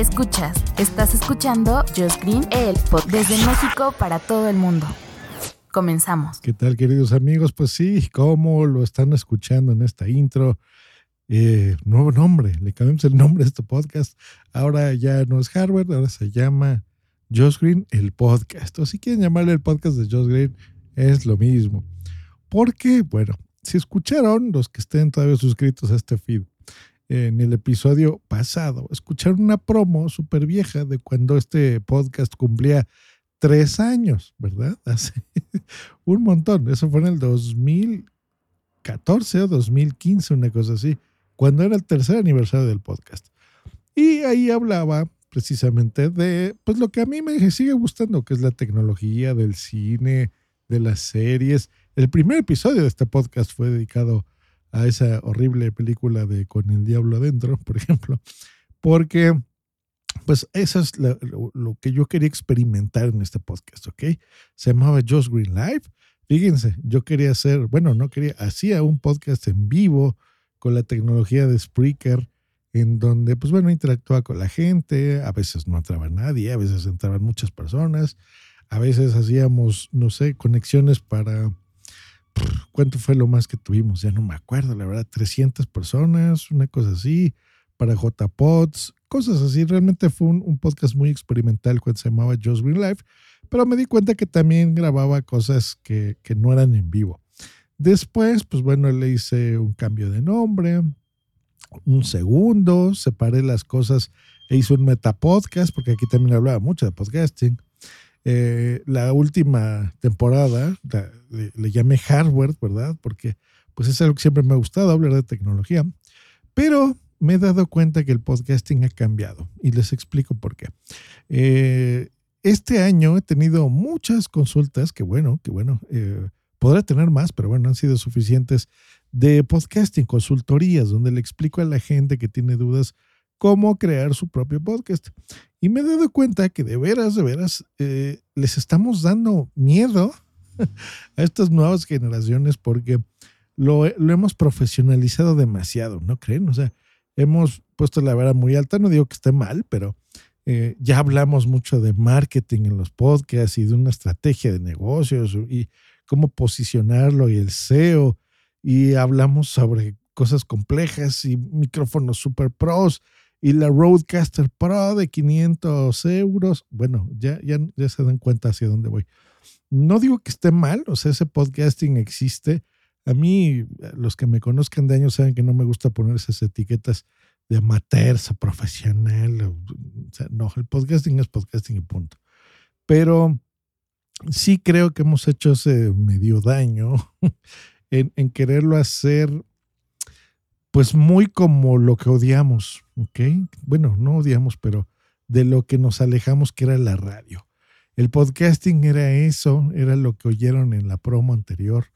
Escuchas, estás escuchando Josh Green, el pod desde México para todo el mundo. Comenzamos. ¿Qué tal, queridos amigos? Pues sí, como lo están escuchando en esta intro, eh, nuevo nombre, le cambiamos el nombre a este podcast. Ahora ya no es Harvard, ahora se llama Josh Green, el podcast. O si quieren llamarle el podcast de Josh Green, es lo mismo. Porque, bueno, si escucharon los que estén todavía suscritos a este feed, en el episodio pasado, escucharon una promo súper vieja de cuando este podcast cumplía tres años, ¿verdad? Hace un montón. Eso fue en el 2014 o 2015, una cosa así, cuando era el tercer aniversario del podcast. Y ahí hablaba precisamente de pues lo que a mí me sigue gustando, que es la tecnología del cine, de las series. El primer episodio de este podcast fue dedicado a esa horrible película de Con el Diablo Adentro, por ejemplo, porque pues eso es lo, lo, que yo quería experimentar en este podcast, ¿ok? Se llamaba Just Green Live. Fíjense, yo quería hacer, bueno, no quería, hacía un podcast en vivo con la tecnología de Spreaker, en donde, pues bueno, interactuaba con la gente, a veces no entraba nadie, a veces entraban muchas personas, a veces hacíamos, no sé, conexiones para ¿Cuánto fue lo más que tuvimos? Ya no me acuerdo, la verdad, 300 personas, una cosa así, para JPods, cosas así. Realmente fue un, podcast muy experimental cuando se llamaba Just Green Life, pero me di cuenta que también grababa cosas que, que no eran en vivo. Después, pues bueno, le hice un cambio de nombre, un segundo, separé las cosas e hice un metapodcast, porque aquí también hablaba mucho de podcasting. Eh, la última temporada le, llamé hardware, ¿verdad? Porque pues es algo que siempre me ha gustado, hablar de tecnología. Pero me he dado cuenta que el podcasting ha cambiado y les explico por qué. Eh, este año he tenido muchas consultas, que bueno, que bueno, eh, podré tener más, pero bueno, han sido suficientes, de podcasting, consultorías, donde le explico a la gente que tiene dudas cómo crear su propio podcast. Y me he dado cuenta que de veras, de veras, eh, les estamos dando miedo a estas nuevas generaciones porque lo, hemos profesionalizado demasiado, ¿no creen? O sea, hemos puesto la vara muy alta, no digo que esté mal, pero eh, ya hablamos mucho de marketing en los podcasts y de una estrategia de negocios y cómo posicionarlo y el SEO y hablamos sobre cosas complejas y micrófonos super pros y la Roadcaster Pro de 500 euros. Bueno, ya, ya, ya se dan cuenta hacia dónde voy. No digo que esté mal, o sea, ese podcasting existe. A mí, los que me conozcan de años saben que no me gusta poner esas etiquetas de amateur o profesional. O sea, no, el podcasting es podcasting y punto. Pero sí creo que hemos hecho ese medio daño en, en quererlo hacer pues muy como lo que odiamos, ¿ok? Bueno, no odiamos, pero de lo que nos alejamos, que era la radio. El podcasting era eso, era lo que oyeron en la promo anterior,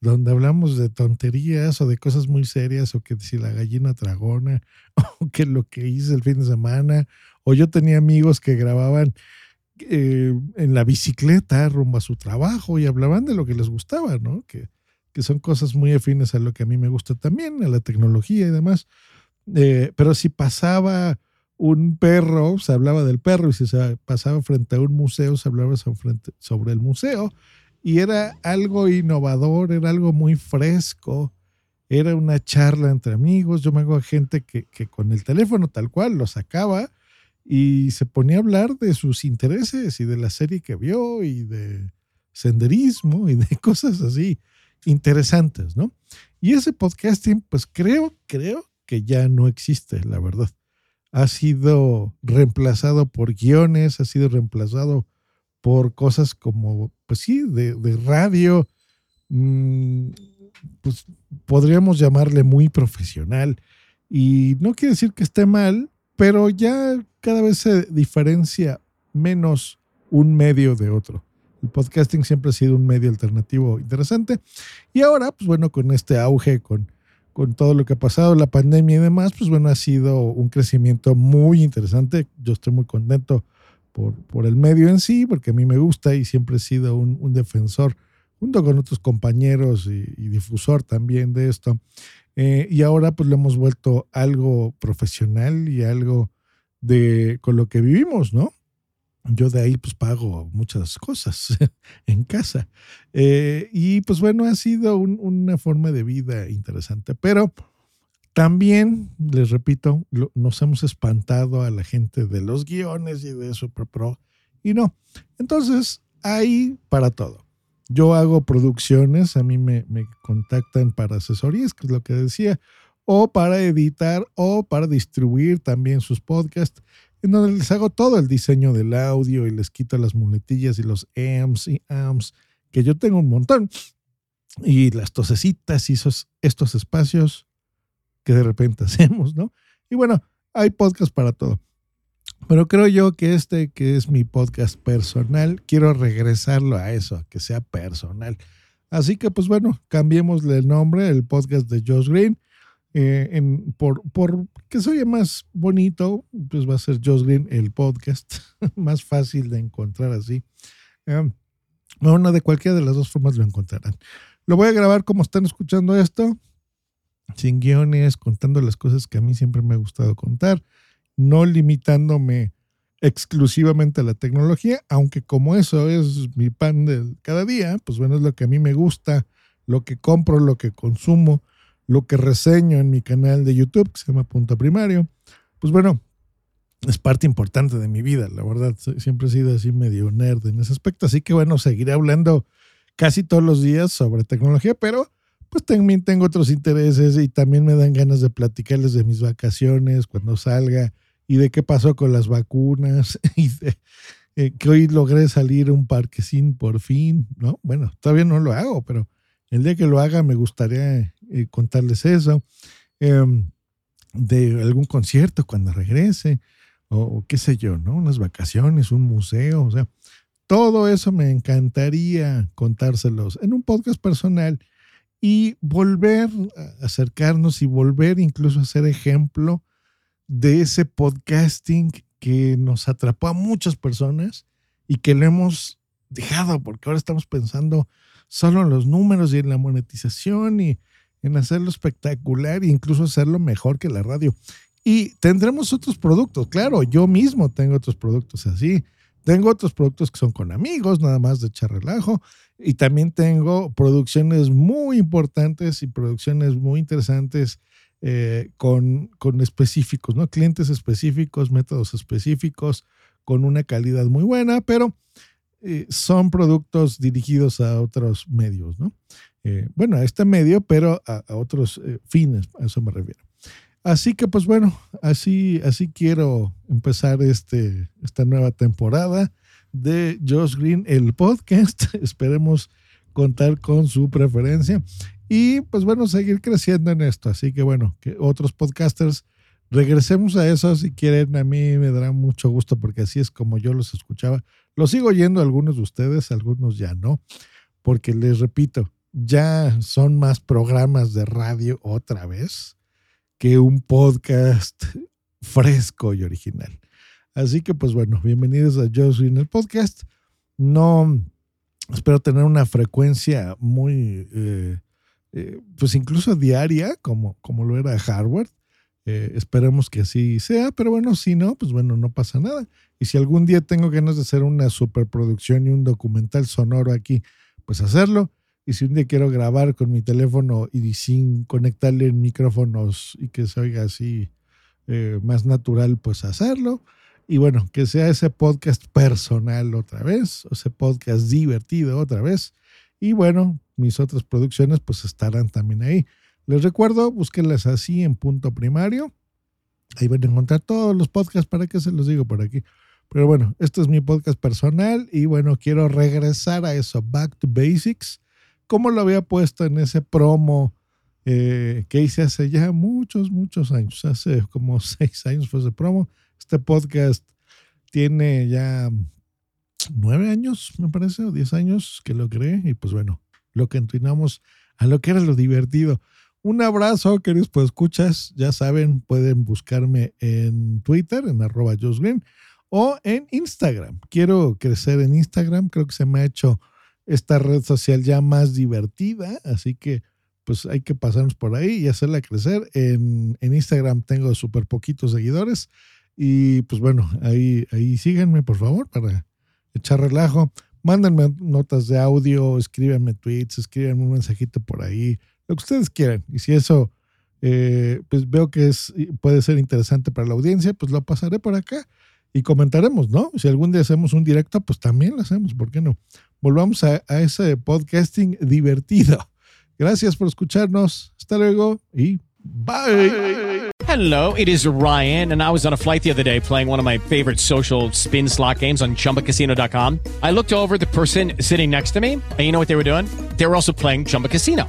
donde hablamos de tonterías o de cosas muy serias, o que si la gallina tragona, o que lo que hice el fin de semana, o yo tenía amigos que grababan eh, en la bicicleta rumbo a su trabajo y hablaban de lo que les gustaba, ¿no? Que, que son cosas muy afines a lo que a mí me gusta también, a la tecnología y demás. Eh, pero si pasaba un perro, se hablaba del perro, y si se pasaba frente a un museo, se hablaba sobre el museo. Y era algo innovador, era algo muy fresco, era una charla entre amigos. Yo me hago a gente que, que con el teléfono tal cual lo sacaba y se ponía a hablar de sus intereses y de la serie que vio y de senderismo y de cosas así interesantes, ¿no? Y ese podcasting, pues creo, creo que ya no existe, la verdad. Ha sido reemplazado por guiones, ha sido reemplazado por cosas como, pues sí, de, radio, mmm, pues podríamos llamarle muy profesional. Y no quiere decir que esté mal, pero ya cada vez se diferencia menos un medio de otro. El podcasting siempre ha sido un medio alternativo interesante. Y ahora, pues bueno, con este auge, con, con todo lo que ha pasado, la pandemia y demás, pues bueno, ha sido un crecimiento muy interesante. Yo estoy muy contento por, por el medio en sí, porque a mí me gusta y siempre he sido un, defensor, junto con otros compañeros y, y difusor también de esto. Eh, y ahora pues lo hemos vuelto algo profesional y algo de con lo que vivimos, ¿no? Yo de ahí pues pago muchas cosas en casa. Eh, y pues bueno, ha sido un, una forma de vida interesante, pero también, les repito, nos hemos espantado a la gente de los guiones y de Super Pro. Y no. Entonces, hay para todo. Yo hago producciones, a mí me, me, contactan para asesorías, que es lo que decía, o para editar o para distribuir también sus podcasts, en donde les hago todo el diseño del audio y les quito las muletillas y los amps y amps, que yo tengo un montón, y las tosecitas y esos, estos espacios que de repente hacemos, ¿no? Y bueno, hay podcast para todo. Pero creo yo que este, que es mi podcast personal, quiero regresarlo a eso, a que sea personal. Así que, pues bueno, cambiémosle el nombre, el podcast de Josh Green. Eh, en, por, por que se oye más bonito, pues va a ser Josh Green el podcast, más fácil de encontrar así. Eh, bueno, de cualquiera de las dos formas lo encontrarán. Lo voy a grabar como están escuchando esto, sin guiones, contando las cosas que a mí siempre me ha gustado contar no limitándome exclusivamente a la tecnología, aunque como eso es mi pan de cada día, pues bueno, es lo que a mí me gusta, lo que compro, lo que consumo, lo que reseño en mi canal de YouTube, que se llama Punto Primario, pues bueno, es parte importante de mi vida, la verdad, siempre he sido así medio nerd en ese aspecto, así que bueno, seguiré hablando casi todos los días sobre tecnología, pero pues también tengo otros intereses y también me dan ganas de platicarles de mis vacaciones cuando salga y de qué pasó con las vacunas y de eh, que hoy logré salir un parquecín por fin, ¿no? Bueno, todavía no lo hago, pero el día que lo haga me gustaría eh, contarles eso, eh, de algún concierto cuando regrese, o, o, qué sé yo, ¿no? Unas vacaciones, un museo, o sea, todo eso me encantaría contárselos en un podcast personal y volver a acercarnos y volver incluso a ser ejemplo de ese podcasting que nos atrapó a muchas personas y que lo hemos dejado porque ahora estamos pensando solo en los números y en la monetización y en hacerlo espectacular e incluso hacerlo mejor que la radio. Y tendremos otros productos, claro, yo mismo tengo otros productos así. Tengo otros productos que son con amigos, nada más de echar relajo. Y también tengo producciones muy importantes y producciones muy interesantes eh, con, con específicos, ¿no? Clientes específicos, métodos específicos, con una calidad muy buena, pero eh, son productos dirigidos a otros medios, ¿no? Eh, bueno, a este medio, pero a, otros eh, fines, a eso me refiero. Así que, pues bueno, así, así quiero empezar este, esta nueva temporada de Josh Green, el podcast. Esperemos contar con su preferencia y pues bueno, seguir creciendo en esto. Así que bueno, que otros podcasters, regresemos a eso si quieren. A mí me dará mucho gusto porque así es como yo los escuchaba. Los sigo oyendo algunos de ustedes, algunos ya no, porque les repito, ya son más programas de radio otra vez que un podcast fresco y original. Así que pues bueno, bienvenidos a Josh en el podcast. No espero tener una frecuencia muy eh, eh, pues incluso diaria, como, como lo era Harvard. Eh, esperemos que así sea, pero bueno, si no, pues bueno, no pasa nada. Y si algún día tengo ganas de hacer una superproducción y un documental sonoro aquí, pues hacerlo. Y si un día quiero grabar con mi teléfono y sin conectarle micrófonos y que se oiga así eh, más natural, pues hacerlo. Y bueno, que sea ese podcast personal otra vez, o ese podcast divertido otra vez. Y bueno, mis otras producciones pues estarán también ahí. Les recuerdo, búsquenlas así en punto primario. Ahí van a encontrar todos los podcasts, ¿para qué se los digo por aquí? Pero bueno, este es mi podcast personal y bueno, quiero regresar a eso, Back to Basics, como lo había puesto en ese promo eh, que hice hace ya muchos, muchos años. Hace como seis años fue ese promo. Este podcast tiene ya nueve años, me parece, o diez años que lo creé. Y pues bueno, lo continuamos a lo que era lo divertido. Un abrazo, queridos pues escuchas. Ya saben, pueden buscarme en Twitter, en arroba o en Instagram. Quiero crecer en Instagram. Creo que se me ha hecho esta red social ya más divertida. Así que pues hay que pasarnos por ahí y hacerla crecer. En, en Instagram tengo súper poquitos seguidores. Y pues bueno, ahí, ahí síganme, por favor, para echar relajo. Mándenme notas de audio, escríbanme tweets, escríbanme un mensajito por ahí, lo que ustedes quieran. Y si eso, eh, pues veo que es, puede ser interesante para la audiencia, pues lo pasaré por acá y comentaremos, ¿no? Si algún día hacemos un directo, pues también lo hacemos, ¿por qué no? Volvamos a, a ese podcasting divertido. Gracias por escucharnos. Hasta luego y bye. Hello, it is Ryan, and I was on a flight the other day playing one of my favorite social spin slot games on chumbacasino.com. I looked over the person sitting next to me, and you know what they were doing? They were also playing Chumba Casino.